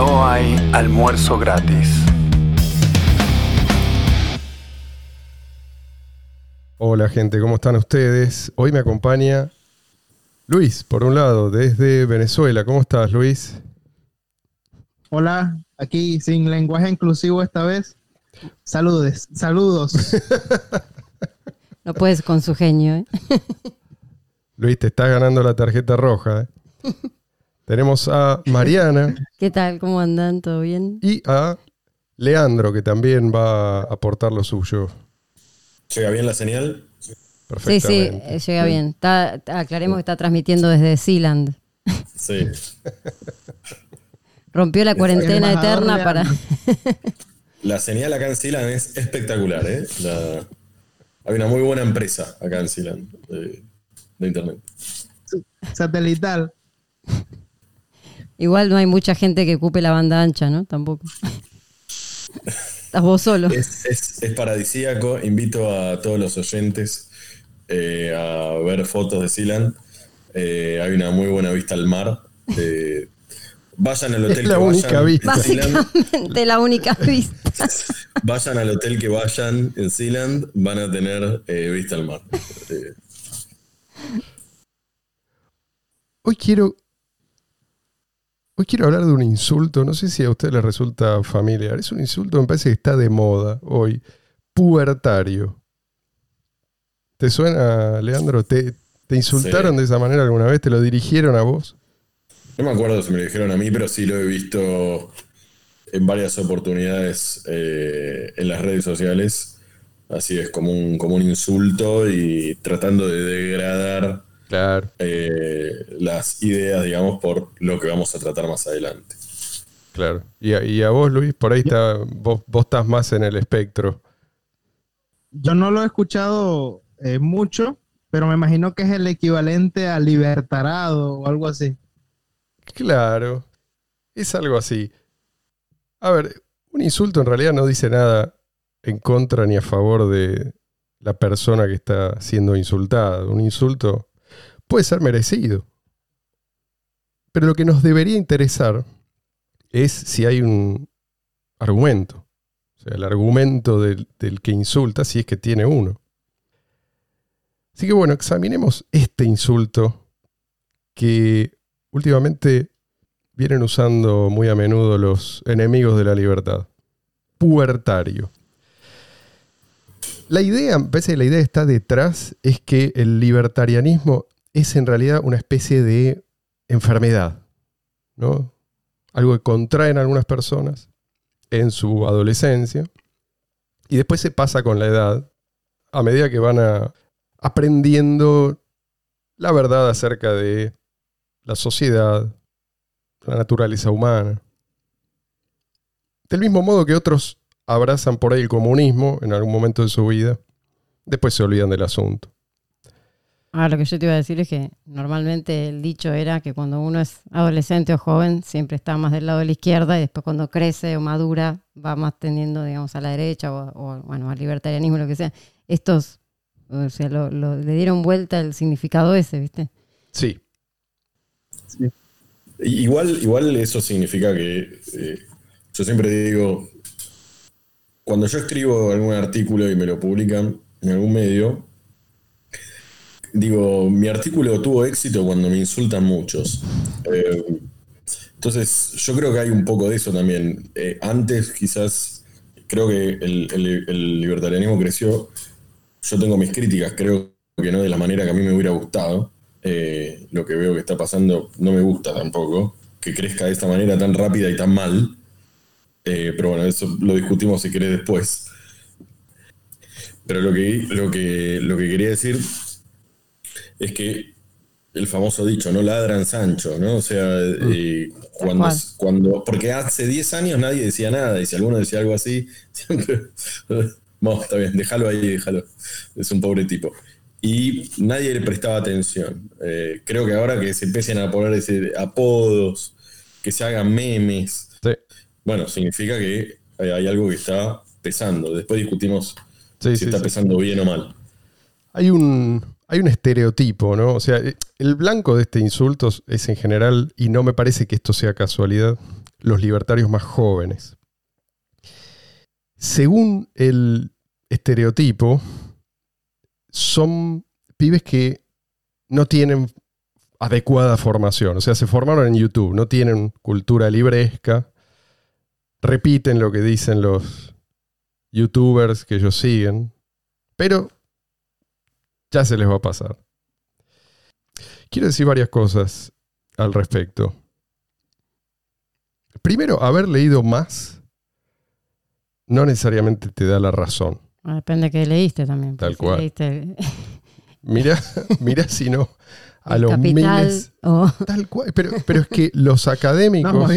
No hay almuerzo gratis. Hola gente, ¿cómo están ustedes? Hoy me acompaña Luis, por un lado, desde Venezuela. ¿Cómo estás, Luis? Hola, aquí sin lenguaje inclusivo esta vez. Saludes, saludos. No puedes con su genio. ¿eh? Luis, te estás ganando la tarjeta roja. ¿eh? Tenemos a Mariana ¿Qué tal? ¿Cómo andan? ¿Todo bien? y a Leandro, que también va a aportar lo suyo. ¿Llega bien la señal? Sí, sí, eh, llega bien. Está, aclaremos que está transmitiendo desde Sealand. Sí. Rompió la cuarentena eterna para... La señal acá en Sealand es espectacular, ¿eh? La- Hay una muy buena empresa acá en Sealand de, de internet. Satelital. Igual no hay mucha gente que ocupe la banda ancha, ¿no? Tampoco. Estás vos solo. Es, es- es paradisíaco. Invito a todos los oyentes eh, a ver fotos de Sealand. Eh, hay una muy buena vista al mar. Eh, vayan al hotel Es la que única vayan vista. en Sealand. Básicamente la única vista. Vayan al hotel que vayan en Sealand, van a tener eh, vista al mar. Eh, Hoy quiero. Hoy quiero hablar de un insulto. No sé si a usted le resulta familiar. Es un insulto, me parece que está de moda hoy. Pubertario. ¿Te suena, Leandro? ¿Te, te insultaron Sí. de esa manera alguna vez? ¿Te lo dirigieron a vos? No me acuerdo si me lo dijeron a mí, pero sí lo he visto en varias oportunidades eh, en las redes sociales. Así es, como un, como un insulto y tratando de degradar Claro, eh, las ideas, digamos, por lo que vamos a tratar más adelante. claro. Y a, y a vos, Luis, por ahí está, vos, vos estás más en el espectro. Yo no lo he escuchado eh, mucho, pero me imagino que es el equivalente a libertarado o algo así. Claro, es algo así. A ver, un insulto en realidad no dice nada en contra ni a favor de la persona que está siendo insultada. Un insulto puede ser merecido. Pero lo que nos debería interesar es si hay un argumento. O sea, el argumento del, del que insulta, si es que tiene uno. Así que bueno, examinemos este insulto que últimamente vienen usando muy a menudo los enemigos de la libertad. Pubertario. La idea, parece que la idea está detrás, es que el libertarianismo es en realidad una especie de enfermedad, ¿no? Algo que contraen algunas personas en su adolescencia y después se pasa con la edad a medida que van aprendiendo la verdad acerca de la sociedad, la naturaleza humana. Del mismo modo que otros abrazan por ahí el comunismo en algún momento de su vida, después se olvidan del asunto. Ah, lo que yo te iba a decir es que normalmente el dicho era que cuando uno es adolescente o joven siempre está más del lado de la izquierda y después cuando crece o madura va más tendiendo, digamos, a la derecha o, o, bueno, al libertarianismo, lo que sea. Estos, o sea, lo- lo- le dieron vuelta el significado ese, ¿viste? Sí, Igual, igual eso significa que eh, yo siempre digo, cuando yo escribo algún artículo y me lo publican en algún medio, digo, mi artículo tuvo éxito cuando me insultan muchos. Eh, entonces, yo creo que hay un poco de eso también. Eh, antes quizás, creo que el, el- el libertarianismo creció, yo tengo mis críticas, creo que no de la manera que a mí me hubiera gustado. Eh, lo que veo que está pasando no me gusta tampoco, que crezca de esta manera tan rápida y tan mal. Pero bueno, eso lo discutimos si querés después. Pero lo que, lo que, lo que quería decir es que el famoso dicho, no ladran Sancho, ¿no? O sea, eh, cuando, cuando. Porque hace 10 años nadie decía nada, y si alguno decía algo así, siempre. No, está bien, déjalo ahí, déjalo. Es un pobre tipo. Y nadie le prestaba atención. Eh, creo que ahora que se empiecen a poner ese apodos, que se hagan memes, sí. bueno, significa que hay, hay algo que está pesando. Después discutimos Sí, si sí, está pesando bien o mal. Hay un, hay un estereotipo, ¿no? O sea, eh, el blanco de este insulto es en general, y no me parece que esto sea casualidad, los libertarios más jóvenes. Según el estereotipo, son pibes que no tienen adecuada formación, o sea, se formaron en YouTube, no tienen cultura libresca, repiten lo que dicen los youtubers que ellos siguen, pero ya se les va a pasar. Quiero decir varias cosas al respecto. Primero, haber leído más no necesariamente te da la razón. Depende de qué leíste también. Tal si cual. leíste Mira, mira si no a El los Capital miles. o Tal cual. Pero, pero es que los académicos No,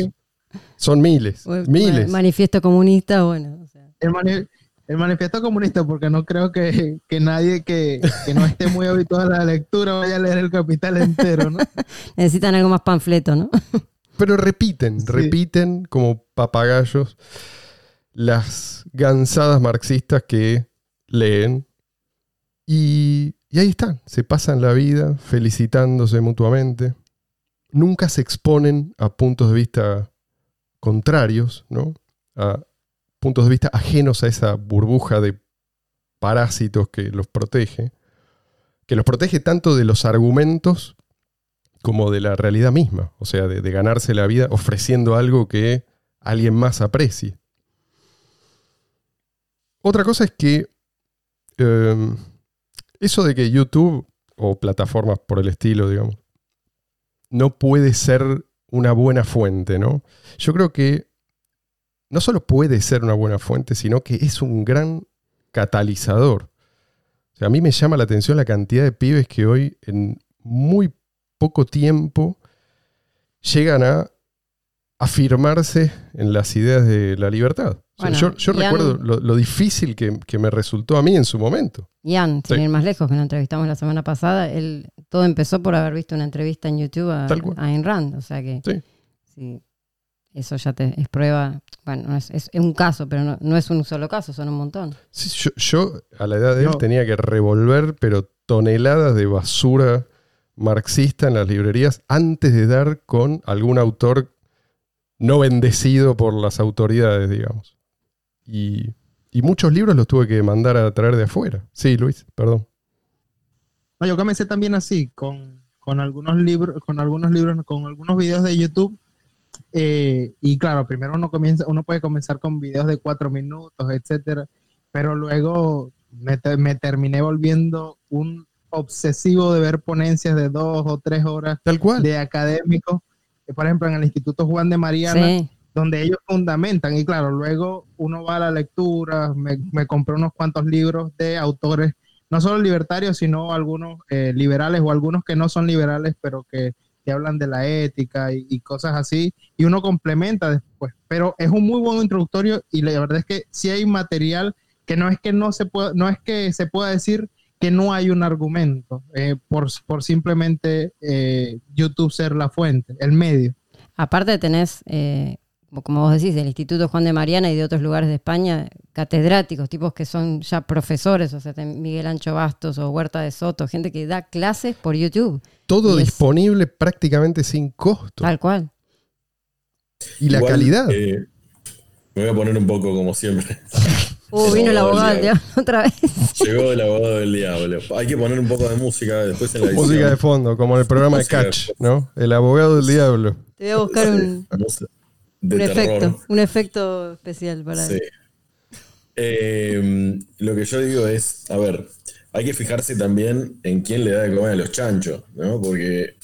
son miles. o el miles. manifiesto comunista, bueno. o sea. El, mani- el manifiesto comunista, porque no creo que, que nadie que, que no esté muy habituado a la lectura vaya a leer el capital entero, ¿no? Necesitan algo más panfleto, ¿no? Pero repiten, Sí. repiten como papagayos las gansadas marxistas que leen. Y, y ahí están, se pasan la vida felicitándose mutuamente. Nunca se exponen a puntos de vista contrarios, ¿no? A puntos de vista ajenos a esa burbuja de parásitos que los protege. Que los protege tanto de los argumentos como de la realidad misma, o sea, de, ganarse la vida ofreciendo algo que alguien más aprecie. Otra cosa es que eh, eso de que YouTube o plataformas por el estilo, digamos, no puede ser una buena fuente, ¿no? Yo creo que no solo puede ser una buena fuente, sino que es un gran catalizador. O sea, a mí me llama la atención la cantidad de pibes que hoy en muy poco tiempo llegan a afirmarse en las ideas de la libertad. O sea, Bueno, yo yo recuerdo lo, lo difícil que, que me resultó a mí en su momento. Ian, sin Sí. ir más lejos, que lo entrevistamos la semana pasada, él todo empezó por haber visto una entrevista en YouTube a, a Ayn Rand. O sea que Sí. sí, eso ya te es prueba. Bueno, no es, es un caso, pero no, no es un solo caso, son un montón. Sí, yo, yo, a la edad de él No. tenía que revolver, pero toneladas de basura marxista en las librerías antes de dar con algún autor no bendecido por las autoridades, digamos. Y, y muchos libros los tuve que mandar a traer de afuera. Sí, Luis, perdón. No, yo comencé también así, con, con algunos libros, con algunos libros, con algunos videos de YouTube. Eh, y claro, primero uno comienza, uno puede comenzar con videos de cuatro minutos, etcétera, pero luego me, te- me terminé volviendo un obsesivo de ver ponencias de dos o tres horas Tal cual. de académicos, por ejemplo, en el Instituto Juan de Mariana, Sí, donde ellos fundamentan. Y claro, luego uno va a la lectura, me, me compré unos cuantos libros de autores, no solo libertarios, sino algunos eh, liberales o algunos que no son liberales, pero que, que hablan de la ética y, cosas así. Y uno complementa después. Pero es un muy buen introductorio y la verdad es que sí hay material que no es que no se pueda, no es que se pueda decir que no hay un argumento eh, por, por simplemente eh, YouTube ser la fuente, el medio. aparte tenés, eh, como vos decís, del Instituto Juan de Mariana y de otros lugares de España, catedráticos, tipos que son ya profesores, o sea, Miguel Ancho Bastos o Huerta de Soto, gente que da clases por YouTube, Todo y es- disponible prácticamente sin costo. tal cual. Y la Igual, calidad. eh, me voy a poner un poco como siempre. Uh, vino el abogado del diablo. otra vez. Llegó el abogado del diablo. Hay que poner un poco de música después en la edición. Música de fondo, como en el programa de Música de Catch, ¿no? El abogado del diablo. Te voy a buscar un, de un terror. efecto, un efecto especial para Sí. Eh, lo que yo digo es, a ver, hay que fijarse también en quién le da de comer a los chanchos, ¿no? Porque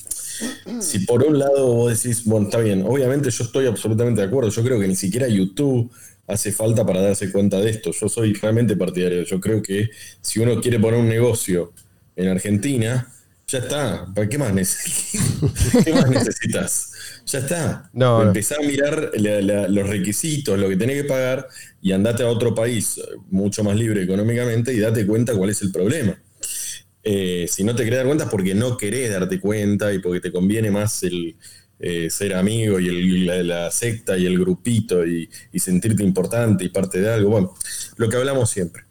si por un lado vos decís, bueno, está bien, obviamente yo estoy absolutamente de acuerdo, yo creo que ni siquiera YouTube hace falta para darse cuenta de esto, yo soy realmente partidario, yo creo que si uno quiere poner un negocio en Argentina, ya está, ¿para qué más, neces- ¿Qué más necesitas? Ya está. No, no. Empezá a mirar la- la- los requisitos, lo que tenés que pagar y andate a otro país mucho más libre económicamente y date cuenta cuál es el problema. Eh, si no te querés dar cuenta es porque no querés darte cuenta y porque te conviene más el eh, ser amigo y el- la, la secta y el grupito y, y sentirte importante y parte de algo. Bueno, lo que hablamos siempre.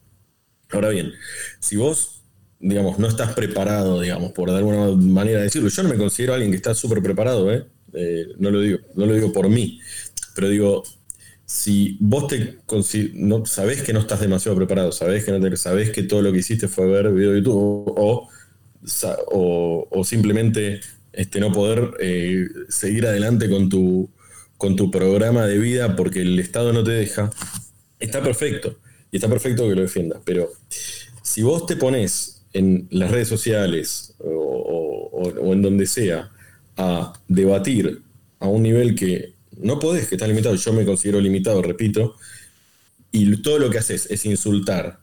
Ahora bien, si vos, digamos, no estás preparado, digamos, por de alguna manera decirlo, yo no me considero alguien que está súper preparado, ¿eh? Eh, no lo digo, no lo digo por mí, pero digo, si vos te no, sabés que no estás demasiado preparado, sabés que, no te, que todo lo que hiciste fue ver video de YouTube o, o, simplemente este, no poder eh, seguir adelante con tu, con tu programa de vida porque el Estado no te deja, está perfecto. Y está perfecto que lo defiendas. Pero si vos te pones en las redes sociales o, en donde sea a debatir a un nivel que no podés, que estás limitado, yo me considero limitado, repito, y todo lo que haces es insultar,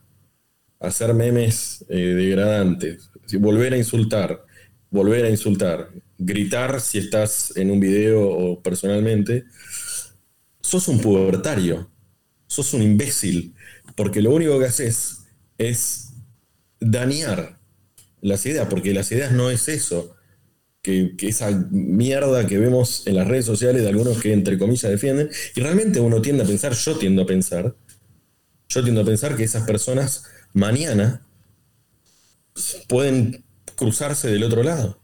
hacer memes eh, degradantes, volver a insultar, volver a insultar, gritar si estás en un video o personalmente, sos un pubertario, sos un imbécil, porque lo único que haces es dañar las ideas, porque las ideas no es eso que, esa mierda que vemos en las redes sociales de algunos que entre comillas defienden, y realmente uno tiende a pensar, yo tiendo a pensar, yo tiendo a pensar que esas personas mañana pueden cruzarse del otro lado.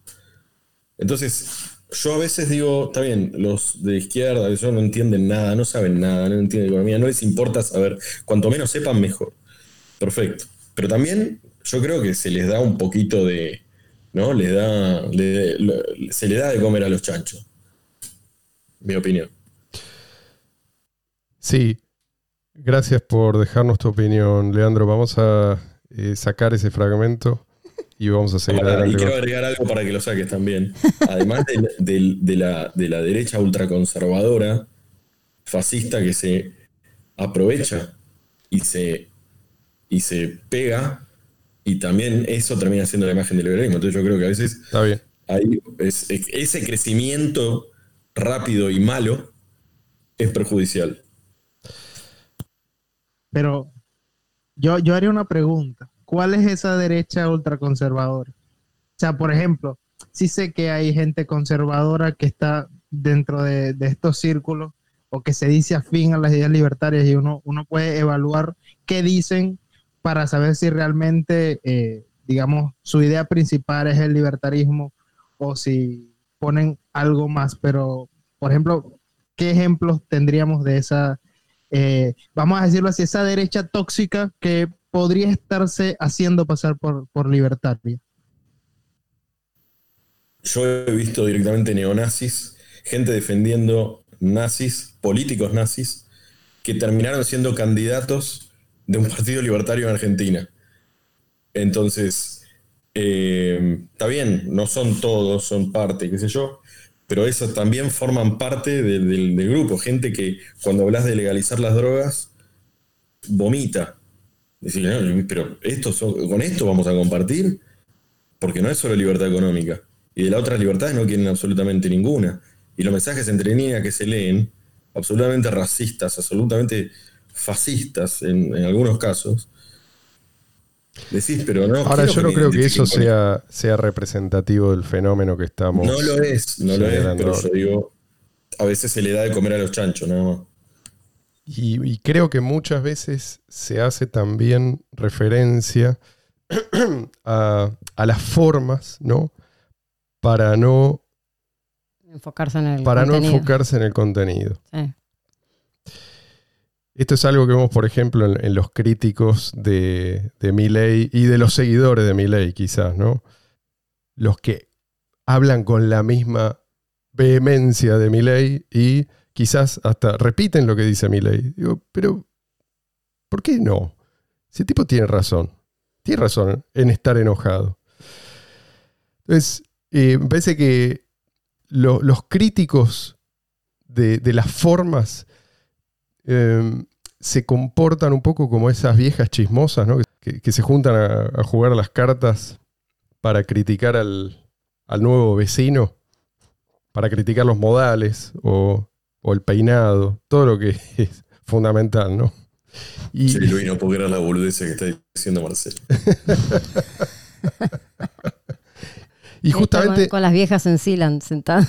Entonces, yo a veces digo, está bien, los de izquierda, ellos no entienden nada, no saben nada, no entienden economía, no les importa saber, cuanto menos sepan, mejor. Perfecto. Pero también yo creo que se les da un poquito de, ¿no? Le da, se le da de comer a los chanchos. Mi opinión. Sí, gracias por dejarnos tu opinión, Leandro. Vamos a eh, sacar ese fragmento y vamos a seguir adelante. Y quiero agregar algo para que lo saques también. Además de, la, de la derecha ultraconservadora, fascista, que se aprovecha y se, y se pega y también eso termina siendo la imagen del liberalismo. Entonces yo creo que a veces Está bien. ese crecimiento rápido y malo es perjudicial. Pero yo, yo haría una pregunta. ¿Cuál es esa derecha ultraconservadora? O sea, por ejemplo, sí sé que hay gente conservadora que está dentro de, estos círculos o que se dice afín a las ideas libertarias y uno, uno puede evaluar qué dicen para saber si realmente, eh, digamos, su idea principal es el libertarismo o si ponen algo más. Pero, por ejemplo, ¿qué ejemplos tendríamos de esa, eh, vamos a decirlo así, esa derecha tóxica que podría estarse haciendo pasar por, por libertaria? Yo he visto directamente neonazis, gente defendiendo nazis, políticos nazis, que terminaron siendo candidatos de un partido libertario en Argentina. Entonces, eh, está bien, no son todos, son parte, qué sé yo, pero esos también forman parte del, grupo. Gente que cuando hablas de legalizar las drogas, vomita. Decir, pero esto con esto vamos a compartir, porque no es solo libertad económica. Y de las otras libertades no quieren absolutamente ninguna. Y los mensajes entre líneas que se leen, absolutamente racistas, absolutamente fascistas en, algunos casos. Decís, pero no. Ahora, yo no creo que eso sea, sea representativo del fenómeno que estamos. No lo es, no lo es, pero yo digo, a veces se le da de comer a los chanchos, nada más. Y, creo que muchas veces se hace también referencia a, las formas, ¿no? Para no enfocarse en el para no enfocarse en el contenido. Sí. Esto es algo que vemos, por ejemplo, en, los críticos de, de Milley y de los seguidores de Milley, quizás, ¿no? Los que hablan con la misma vehemencia de Milley y quizás hasta repiten lo que dice Milley. Digo, pero ¿por qué no? Ese tipo tiene razón. Tiene razón en estar enojado. Entonces, eh, me parece que los críticos de, de las formas Em, se comportan un poco como esas viejas chismosas, que, se juntan a, jugar las cartas para criticar al, nuevo vecino, para criticar los modales o, el peinado, todo lo que es fundamental, ¿no? Y... Sí, Luis, no puedo la boludez que está diciendo Marcelo. y justamente... Con, las viejas en Silan sentadas.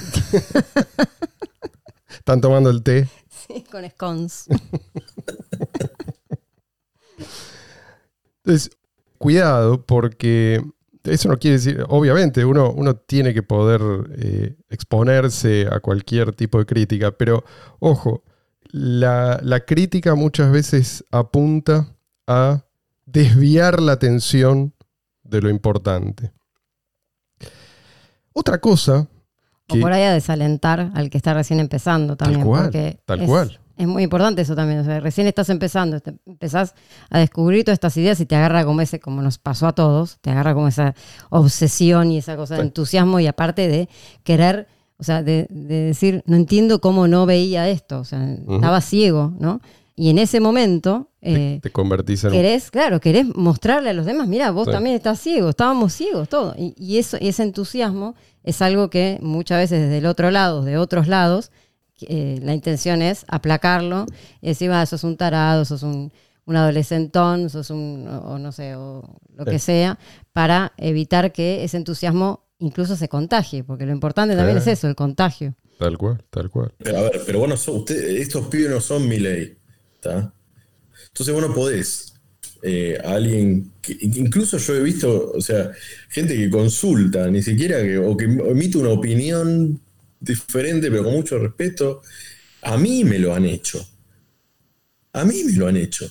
Están tomando el té. Con scones. Entonces, cuidado, porque eso no quiere decir, obviamente, uno, uno tiene que poder eh, exponerse a cualquier tipo de crítica, pero ojo, la, la crítica muchas veces apunta a desviar la atención de lo importante. Otra cosa O por ahí a desalentar al que está recién empezando también. cual, porque tal es, cual. Es muy importante eso también. O sea, recién estás empezando, te- empezás a descubrir todas estas ideas y te agarra como ese, como nos pasó a todos, te agarra como esa obsesión y esa cosa de entusiasmo y aparte de querer, o sea, de, de decir, no entiendo cómo no veía esto. O sea, estaba ciego, ¿no? Y en ese momento. te, eh, te convertís en Querés, claro, querés mostrarle a los demás, mira, vos Sí. también estás ciego, estábamos ciegos, todo. Y, y eso, y ese entusiasmo es algo que muchas veces desde el otro lado, de otros lados, eh, la intención es aplacarlo y decir, va, sos un tarado, sos un, un adolescentón, sos un, o, o no sé, o lo que sea, para evitar que ese entusiasmo incluso se contagie, porque lo importante también Sí. es eso, el contagio. Tal cual, tal cual. Pero a ver, pero bueno, usted, estos pibes no son mi ley. ¿está? Entonces vos no podés eh, alguien que incluso yo he visto, o sea, gente que consulta, ni siquiera que, o que emite una opinión diferente, pero con mucho respeto. A mí me lo han hecho. A mí me lo han hecho.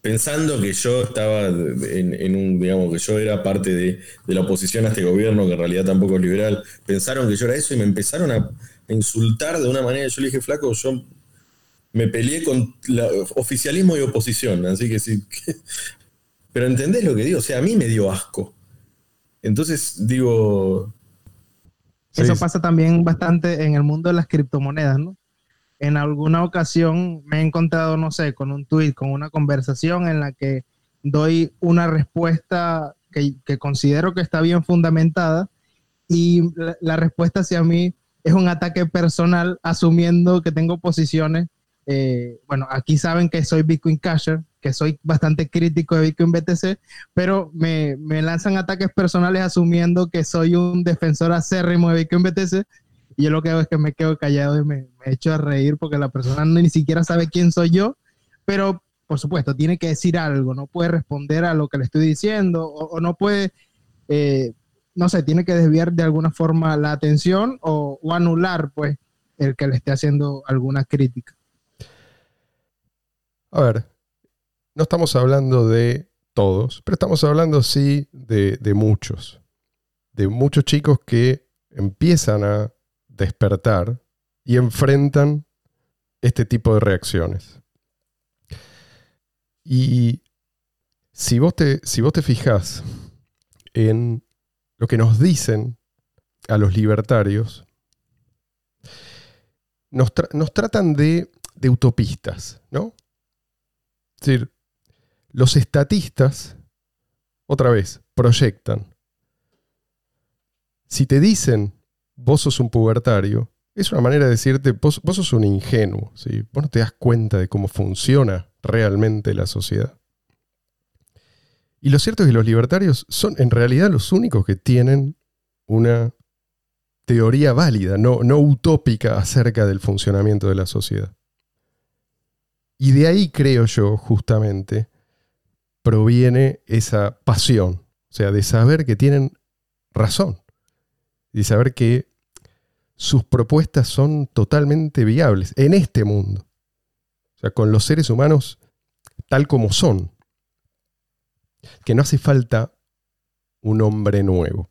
Pensando que yo estaba en, un, digamos, que yo era parte de, de la oposición a este gobierno, que en realidad tampoco es liberal. Pensaron que yo era eso y me empezaron a, a insultar de una manera. Yo le dije, flaco, yo me peleé con la, oficialismo y oposición, así que sí. Pero entendés lo que digo, o sea, a mí me dio asco. Entonces digo, Eso Sí, pasa también bastante en el mundo de las criptomonedas, ¿no? En alguna ocasión me he encontrado, no sé, con un tweet, con una conversación en la que doy una respuesta que, que considero que está bien fundamentada y la, la respuesta hacia mí es un ataque personal asumiendo que tengo posiciones. Eh, bueno, aquí saben que soy Bitcoin Casher, que soy bastante crítico de Bitcoin BTC, pero me, me lanzan ataques personales asumiendo que soy un defensor acérrimo de Bitcoin BTC. Y yo lo que hago es que me quedo callado y me, me echo a reír porque la persona ni siquiera sabe quién soy yo, pero por supuesto tiene que decir algo, no puede responder a lo que le estoy diciendo o, no puede, eh, no sé, tiene que desviar de alguna forma la atención o, o anular pues el que le esté haciendo alguna crítica. A ver, no estamos hablando de todos, pero estamos hablando sí de, de muchos. De muchos chicos que empiezan a despertar y enfrentan este tipo de reacciones. Y si vos te, si vos te fijas en lo que nos dicen a los libertarios, nos, nos tratan de, de utopistas, ¿no? Es decir, los estatistas, otra vez, proyectan. Si te dicen vos sos un pubertario, es una manera de decirte vos, sos un ingenuo, ¿sí? vos no te das cuenta de cómo funciona realmente la sociedad. Y lo cierto es que los libertarios son en realidad los únicos que tienen una teoría válida, no, no utópica acerca del funcionamiento de la sociedad. Y de ahí creo yo, justamente, proviene esa pasión, o sea, de saber que tienen razón, y saber que sus propuestas son totalmente viables en este mundo, o sea, con los seres humanos tal como son, que no hace falta un hombre nuevo.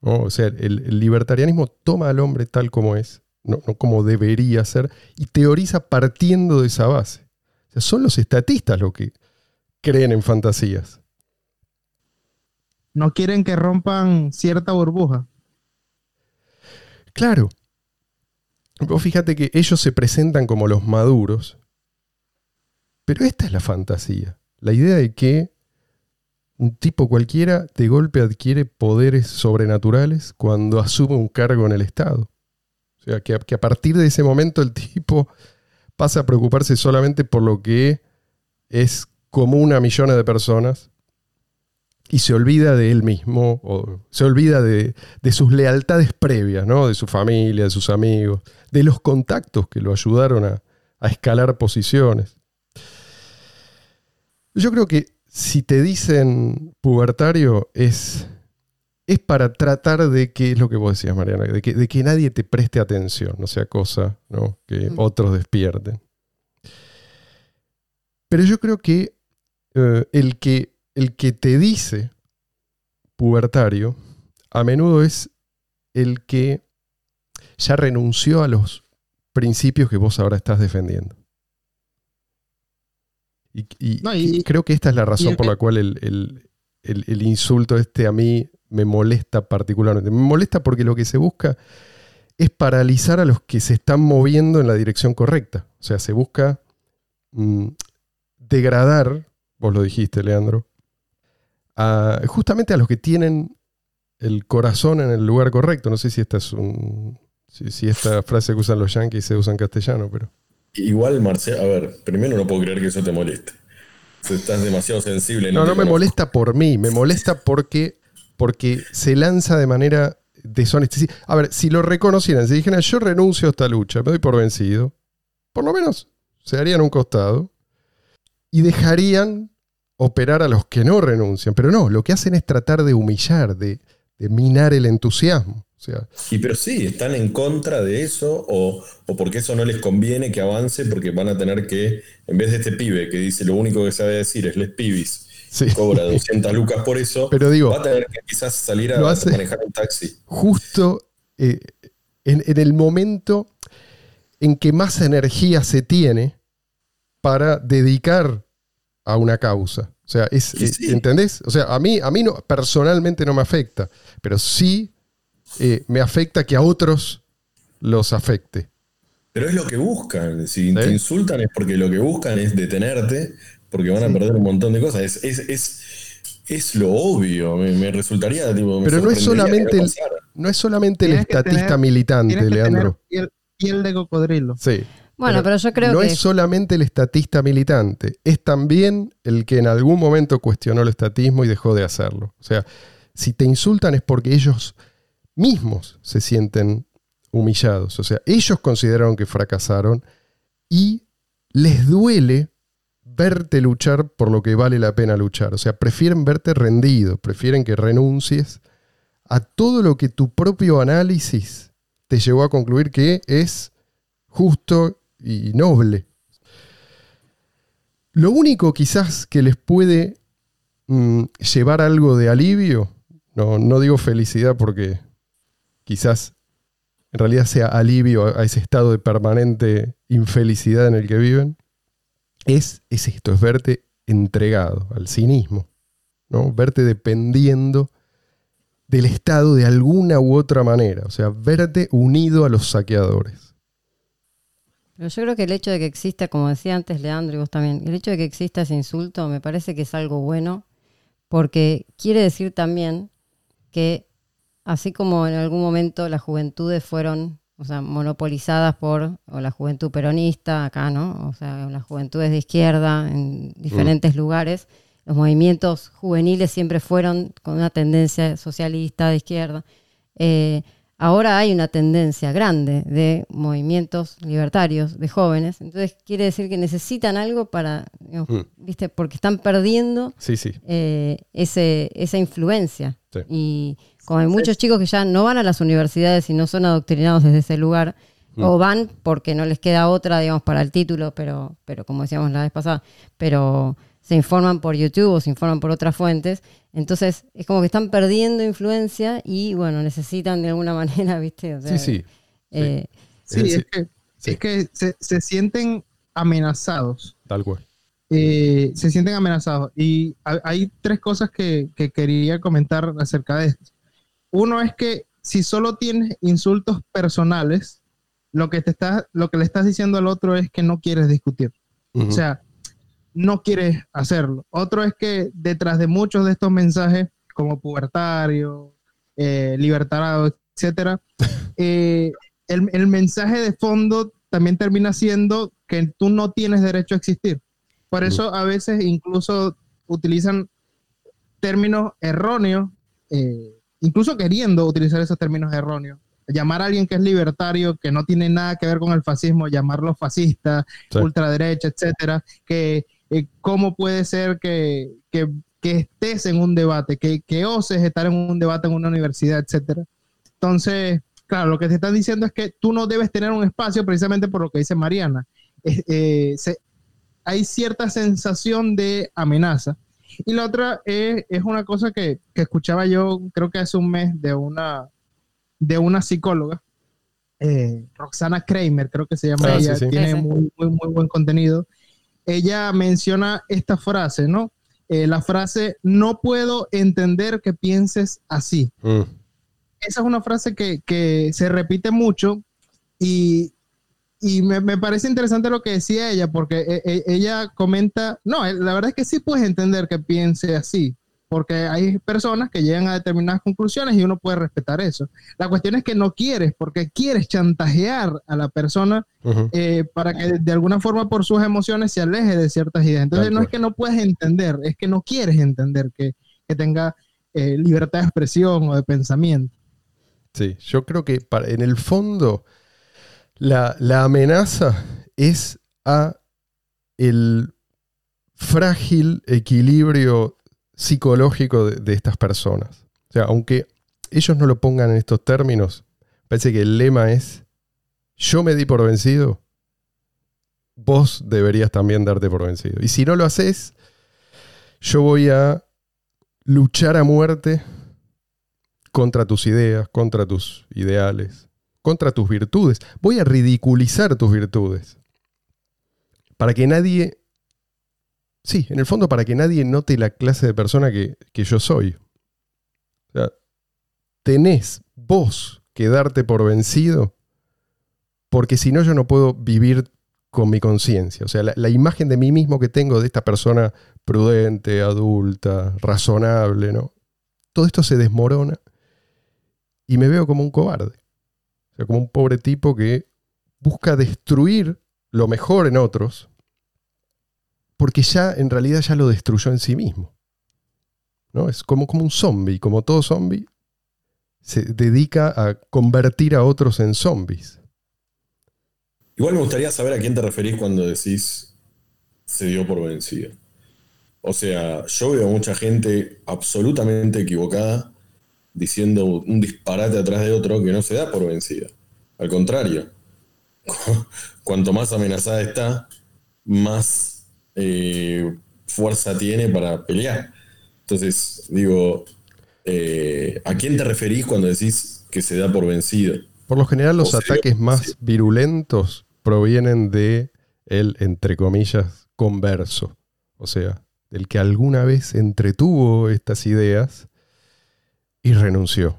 O sea, el libertarianismo toma al hombre tal como es, no, no como debería ser, y teoriza partiendo de esa base. O sea, son los estatistas los que creen en fantasías. No quieren que rompan cierta burbuja. Claro. Vos fíjate que ellos se presentan como los maduros, pero esta es la fantasía. La idea de que un tipo cualquiera de golpe adquiere poderes sobrenaturales cuando asume un cargo en el Estado. O sea, que a, partir de ese momento el tipo pasa a preocuparse solamente por lo que es común a millones de personas y se olvida de él mismo, o se olvida de, sus lealtades previas, ¿no? de su familia, de sus amigos, de los contactos que lo ayudaron a escalar posiciones. Yo creo que si te dicen pubertario es, es para tratar de que, es lo que vos decías, Mariana, de que, de que nadie te preste atención, no sea cosa ¿no? que Mm. otros despierten. Pero yo creo que, eh, el que el que te dice pubertario a menudo es el que ya renunció a los principios que vos ahora estás defendiendo. Y, y- No, y- y creo que esta es la razón por la cual el, el- el- el insulto este a mí me molesta particularmente. Me molesta porque lo que se busca es paralizar a los que se están moviendo en la dirección correcta. O sea, se busca mm, degradar, vos lo dijiste, Leandro, a- justamente a los que tienen el corazón en el lugar correcto. No sé si esta es un, si, si esta frase que usan los yankees se usa en castellano, pero Igual, Marcelo, a ver, primero no puedo creer que eso te moleste. Estás demasiado sensible. no, no me conozco. molesta por mí, me molesta porque, porque se lanza de manera deshonesta. A ver, si lo reconocieran, si dijeran yo renuncio a esta lucha, me doy por vencido, por lo menos se harían un costado y dejarían operar a los que no renuncian. Pero no, lo que hacen es tratar de humillar, de, minar el entusiasmo. O Y pero sí, están en contra de eso o, o porque eso no les conviene que avance porque van a tener que, en vez de este pibe que dice lo único que sabe decir es les pibis, sí. cobra 200 lucas por eso, Pero digo, va a tener que quizás salir a manejar un taxi. justo eh, en, en el momento en que más energía se tiene para dedicar a una causa. O sea, es, Y eh, sí. ¿entendés? O sea, a mí, a mí no, personalmente no me afecta, pero sí eh, me afecta que a otros los afecte. Pero es lo que buscan. Si ¿Sí? te insultan es porque lo que buscan es detenerte, porque van a perder un montón de cosas. Es, es, es, es lo obvio. Me, me resultaría. Tipo, me Pero no es solamente no el-. No es solamente el estatista tener- militante, Leandro. piel, piel de cocodrilo. Sí. Bueno, pero, yo creo no que es solamente el estatista militante, es también el que en algún momento cuestionó el estatismo y dejó de hacerlo. O sea, si te insultan es porque ellos mismos se sienten humillados. O sea, ellos consideraron que fracasaron y les duele verte luchar por lo que vale la pena luchar. O sea, prefieren verte rendido, prefieren que renuncies a todo lo que tu propio análisis te llevó a concluir que es justo y noble. Lo único quizás que les puede mm, llevar algo de alivio, no, no digo felicidad porque quizás en realidad sea alivio a, a ese estado de permanente infelicidad en el que viven, es, es esto, es verte entregado al cinismo, ¿no? verte dependiendo del Estado de alguna u otra manera, o sea, verte unido a los saqueadores. Pero yo creo que el hecho de que exista, como decía antes Leandro y vos también, el hecho de que exista ese insulto me parece que es algo bueno, porque quiere decir también que así como en algún momento las juventudes fueron, o sea, monopolizadas por o la juventud peronista acá, ¿no? O sea, las juventudes de izquierda en diferentes lugares, los movimientos juveniles siempre fueron con una tendencia socialista de izquierda. Eh, ahora hay una tendencia grande de movimientos libertarios, de jóvenes. Entonces quiere decir que necesitan algo para, digamos, Mm. ¿viste? Porque están perdiendo Sí, sí. eh, ese, esa influencia. Sí. Y como hay muchos chicos que ya no van a las universidades y no son adoctrinados desde ese lugar, Mm. o van porque no les queda otra, digamos, para el título, pero, pero como decíamos la vez pasada, pero se informan por YouTube o se informan por otras fuentes. Entonces es como que están perdiendo influencia y, bueno, necesitan de alguna manera, ¿viste? O sea, Sí, sí. eh, Sí, Es es, que, sí. es que se, se sienten amenazados. Tal cual. eh, se sienten amenazados. Y ha- hay tres cosas que, que quería comentar acerca de esto. Uno es que si solo tienes insultos personales, lo que, te estás, lo que le estás diciendo al otro es que no quieres discutir. O sea, no quieres hacerlo. Otro es que detrás de muchos de estos mensajes, como pubertario, eh, etcétera, eh, el, el mensaje de fondo también termina siendo que tú no tienes derecho a existir. Por eso a veces incluso utilizan términos erróneos, eh, incluso queriendo utilizar esos términos erróneos. Llamar a alguien que es libertario, que no tiene nada que ver con el fascismo, llamarlo fascista, Sí. ultraderecha, etcétera, que eh, cómo puede ser que, que- que estés en un debate, que, que oses estar en un debate en una universidad, etcétera. Entonces, claro, lo que te están diciendo es que tú no debes tener un espacio precisamente por lo que dice Mariana. Eh, se- hay cierta sensación de amenaza. Y la otra es, es una cosa que, que, escuchaba yo, creo que hace un mes, de una, de una psicóloga, eh, Roxana Kramer, creo que se llama Ah, ella, sí. tiene Sí, sí. Muy, muy, muy buen contenido. Ella menciona esta frase, ¿no? Eh, la frase, no puedo entender que pienses así Mm, esa es una frase que, que se repite mucho y, y me, me parece interesante lo que decía ella, porque e- e- ella comenta, no, eh, la verdad es que sí puedes entender que piense así, porque hay personas que llegan a determinadas conclusiones y uno puede respetar eso. La cuestión es que no quieres, porque quieres chantajear a la persona eh, para que de alguna forma por sus emociones se aleje de ciertas ideas. Entonces no es que no puedes entender, es que no quieres entender que, que tenga eh, libertad de expresión o de pensamiento. Sí, yo creo que para- en el fondo la, la amenaza es a el frágil equilibrio psicológico de, estas personas. O sea, aunque ellos no lo pongan en estos términos, parece que el lema es, yo me di por vencido, vos deberías también darte por vencido. Y si no lo haces, yo voy a luchar a muerte contra tus ideas, contra tus ideales, contra tus virtudes. Voy a ridiculizar tus virtudes. Para que nadie, sí, en el fondo para que nadie note la clase de persona que, que yo soy. O sea, tenés vos que darte por vencido, porque si no yo no puedo vivir con mi conciencia. O sea, la, la imagen de mí mismo que tengo de esta persona prudente, adulta, razonable, ¿no? Todo esto se desmorona y me veo como un cobarde. O sea, como un pobre tipo que busca destruir lo mejor en otros porque ya en realidad ya lo destruyó en sí mismo. ¿No? Es como, como un zombie, como todo zombie se dedica a convertir a otros en zombies. Igual me gustaría saber a quién te referís cuando decís se dio por vencido. O sea, yo veo mucha gente absolutamente equivocada diciendo un disparate atrás de otro que no se da por vencida. Al contrario, cu- cuanto más amenazada está, más eh, fuerza tiene para pelear. Entonces, digo, eh, ¿a quién te referís cuando decís que se da por vencido? Por lo general los ataques más virulentos provienen de el, entre comillas, converso. O sea, del que alguna vez entretuvo estas ideas y renunció.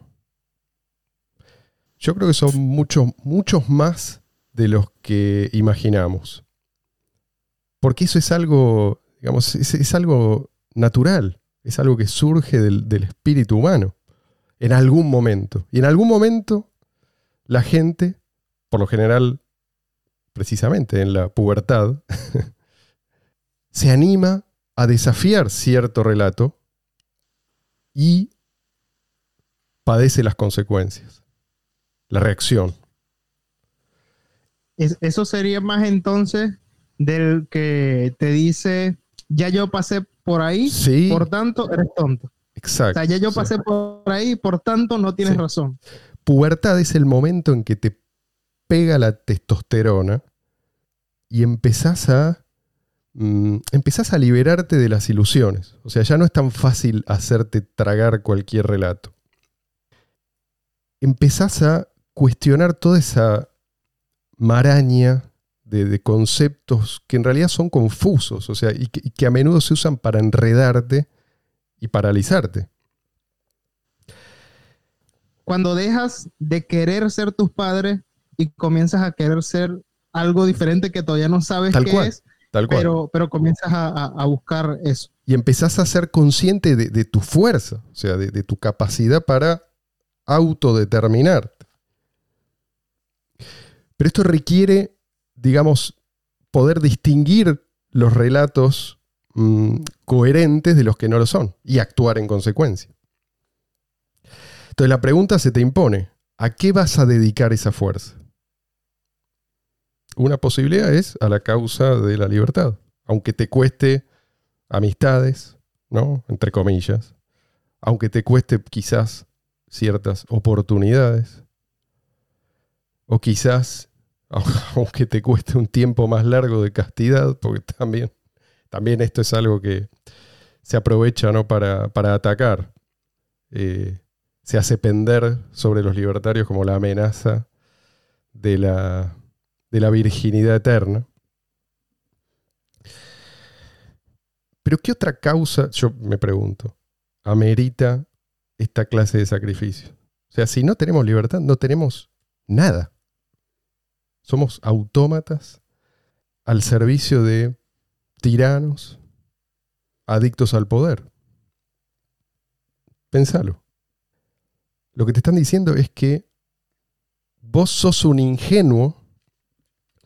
Yo creo que son muchos, muchos más de los que imaginamos. Porque eso es algo, digamos, es, algo natural, es algo que surge del, del espíritu humano, en algún momento. Y en algún momento la gente, por lo general, precisamente en la pubertad, se anima a desafiar cierto relato y padece las consecuencias, la reacción. Es- eso sería más entonces del que te dice, ya yo pasé por ahí, Sí, por tanto eres tonto. O exacto. sea, ya yo Sí. pasé por ahí, por tanto no tienes Sí. razón. pubertad es el momento en que te pega la testosterona y empezás a mm, empezás a liberarte de las ilusiones. O sea, ya no es tan fácil hacerte tragar cualquier relato. Empezás a cuestionar toda esa maraña de, de conceptos que en realidad son confusos, o sea, y que, y que a menudo se usan para enredarte y paralizarte. Cuando dejas de querer ser tus padres y comienzas a querer ser algo diferente que todavía no sabes Tal qué cual, es, Tal cual. pero, pero comienzas a, a- buscar eso. y empezás a ser consciente de, de tu fuerza, o sea, de, de tu capacidad para autodeterminarte. Pero esto requiere, digamos, poder distinguir los relatos mm, coherentes de los que no lo son y actuar en consecuencia. Entonces la pregunta se te impone, ¿a qué vas a dedicar esa fuerza? Una posibilidad es a la causa de la libertad, aunque te cueste amistades, ¿no? Entre comillas. Aunque te cueste quizás ciertas oportunidades. O quizás aunque te cueste un tiempo más largo de castidad, porque también, también esto es algo que se aprovecha ¿no? para, para atacar. Eh, se hace pender sobre los libertarios como la amenaza de la, de la virginidad eterna. Pero ¿qué otra causa, yo me pregunto, amerita esta clase de sacrificio? O sea, si no tenemos libertad, no tenemos nada. Somos autómatas al servicio de tiranos, adictos al poder. Pensalo. Lo que te están diciendo es que vos sos un ingenuo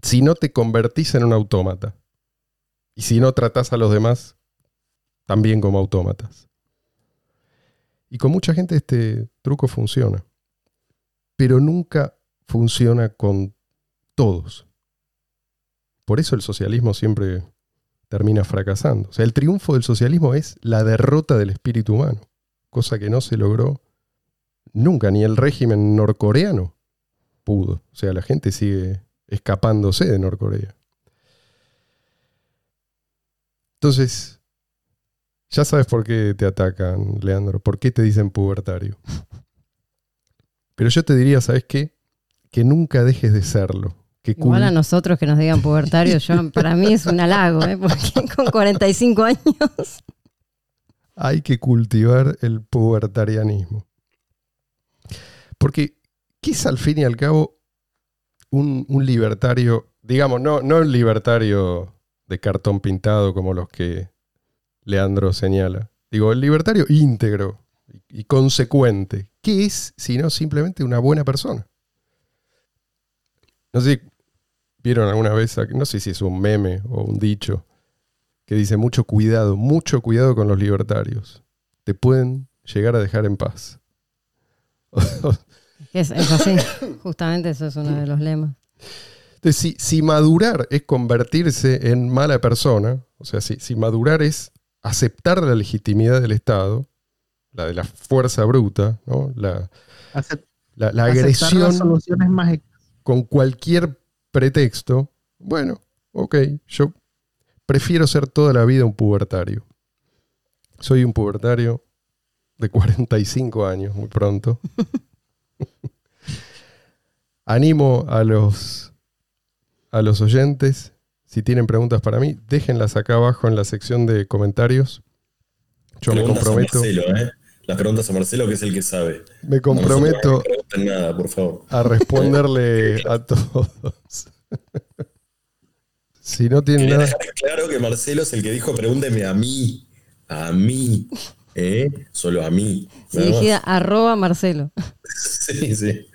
si no te convertís en un autómata. Y si no tratás a los demás también como autómatas. Y con mucha gente este truco funciona. Pero nunca funciona con todos. Por eso el socialismo siempre termina fracasando. O sea, el triunfo del socialismo es la derrota del espíritu humano, cosa que no se logró nunca, ni el régimen norcoreano pudo. O sea, la gente sigue escapándose de Norcorea. Entonces, ya sabes por qué te atacan, Leandro, por qué te dicen pubertario. Pero yo te diría, ¿sabes qué? Que nunca dejes de serlo. Igual a nosotros que nos digan pubertario, yo, para mí es un halago, ¿eh? porque con 45 años. Hay que cultivar el pubertarianismo. Porque, ¿qué es al fin y al cabo un, libertario? Digamos, no, no un libertario de cartón pintado como los que Leandro señala. Digo, el libertario íntegro y consecuente. ¿Qué es sino simplemente una buena persona? No sé vieron alguna vez, no sé si es un meme o un dicho, que dice mucho cuidado, mucho cuidado con los libertarios. Te pueden llegar a dejar en paz. es, así, justamente eso es uno de los lemas. Entonces, si, madurar es convertirse en mala persona, o sea, si, si madurar es aceptar la legitimidad del Estado, la de la fuerza bruta, ¿no? la, la, agresión con cualquier pretexto, bueno, ok, yo prefiero ser toda la vida un pubertario. Soy un pubertario de 45 años, muy pronto. Animo a los, a los oyentes, si tienen preguntas para mí, déjenlas acá abajo en la sección de comentarios. Yo me comprometo. ¿eh? Las preguntas a Marcelo, que es el que sabe. Me comprometo nada, por favor. a responderle a todos. si no tienen nada. Claro que Marcelo es el que dijo: pregúnteme a mí. A mí. ¿Eh? Solo a mí. Dirigida arroba Marcelo. sí, sí.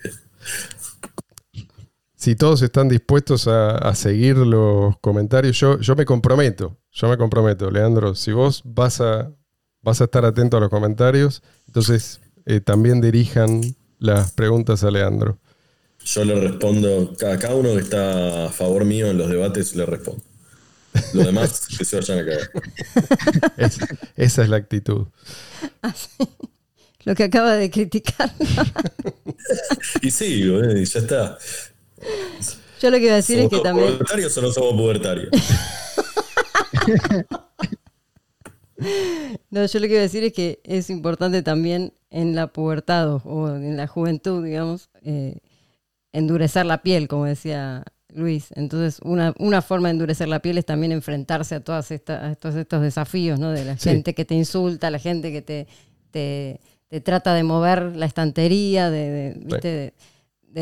Si todos están dispuestos a, seguir los comentarios, yo, yo me comprometo. Yo me comprometo, Leandro. Si vos vas a, vas a estar atento a los comentarios, entonces eh, también dirijan las preguntas a Leandro. Yo le respondo, cada, cada uno que está a favor mío en los debates le respondo. Los demás que se vayan a caer. esa es la actitud. Lo que acaba de criticar. y sí, ya está. Yo lo que iba a decir es que también. ¿Somos pubertarios o no somos pubertarios? no, yo lo que iba a decir es que es importante también en la pubertad o en la juventud, digamos, eh, endurecer la piel, como decía Luis. Entonces, una, una, forma de endurecer la piel es también enfrentarse a, todas estas, todos estos desafíos, ¿no? De la gente que te insulta, la gente que te, te, trata de mover la estantería, de, de,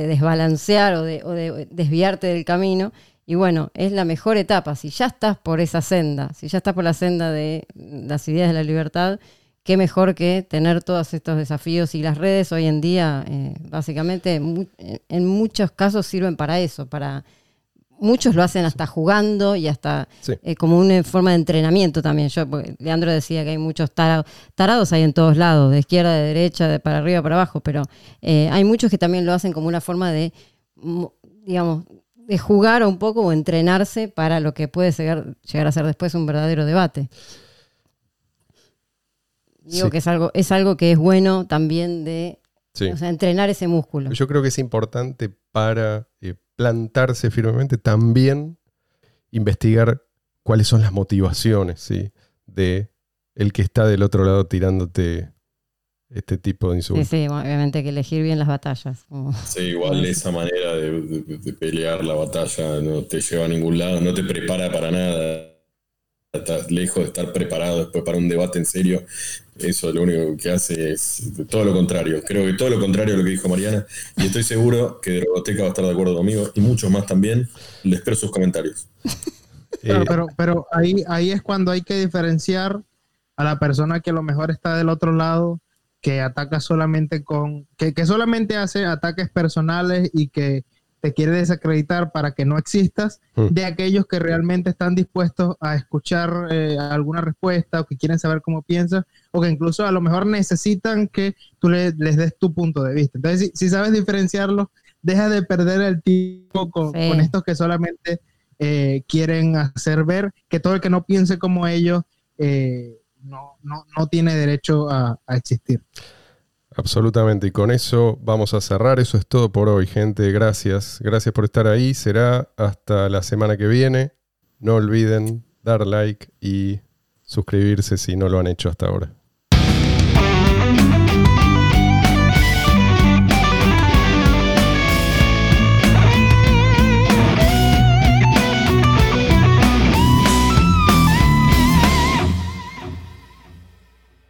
desbalancear o, o de, desviarte del camino. Y bueno, es la mejor etapa. Si ya estás por esa senda, si ya estás por la senda de las ideas de la libertad, qué mejor que tener todos estos desafíos y las redes hoy en día eh, básicamente en muchos casos sirven para eso, para muchos lo hacen hasta jugando y hasta eh, como una forma de entrenamiento también. Yo, Leandro decía que hay muchos tarados, tarados hay en todos lados, de izquierda, de derecha, de para arriba, para abajo, pero eh, hay muchos que también lo hacen como una forma de, digamos, de jugar un poco o entrenarse para lo que puede llegar, llegar a ser después un verdadero debate. Digo que es algo, es algo que es bueno también de Sí. O sea, entrenar ese músculo. Yo creo que es importante para eh, plantarse firmemente también investigar cuáles son las motivaciones ¿sí? de el que está del otro lado tirándote este tipo de Sí, insultos. sí, obviamente hay que elegir bien las batallas. como- Sí, igual esa manera de, de- de pelear la batalla no te lleva a ningún lado, no te prepara para nada. Estás lejos de estar preparado después para un debate en serio. Eso lo único que hace es todo lo contrario. Creo que todo lo contrario a lo que dijo Mariana. Y estoy seguro que Drogoteca va a estar de acuerdo conmigo y muchos más también. Le espero sus comentarios. Claro, Eh, pero, pero ahí, ahí es cuando hay que diferenciar a la persona que a lo mejor está del otro lado, que ataca solamente con, que, que solamente hace ataques personales y que te quiere desacreditar para que no existas, Mm. de aquellos que realmente están dispuestos a escuchar eh, alguna respuesta o que quieren saber cómo piensas o que incluso a lo mejor necesitan que tú le- les des tu punto de vista. Entonces, si, si sabes diferenciarlo, deja de perder el tiempo con, Sí. con estos que solamente eh, quieren hacer ver que todo el que no piense como ellos eh, no, no, no tiene derecho a, a existir. Absolutamente. Y con eso vamos a cerrar. Eso es todo por hoy, gente. Gracias. Gracias por estar ahí. Será hasta la semana que viene. No olviden dar like y suscribirse si no lo han hecho hasta ahora.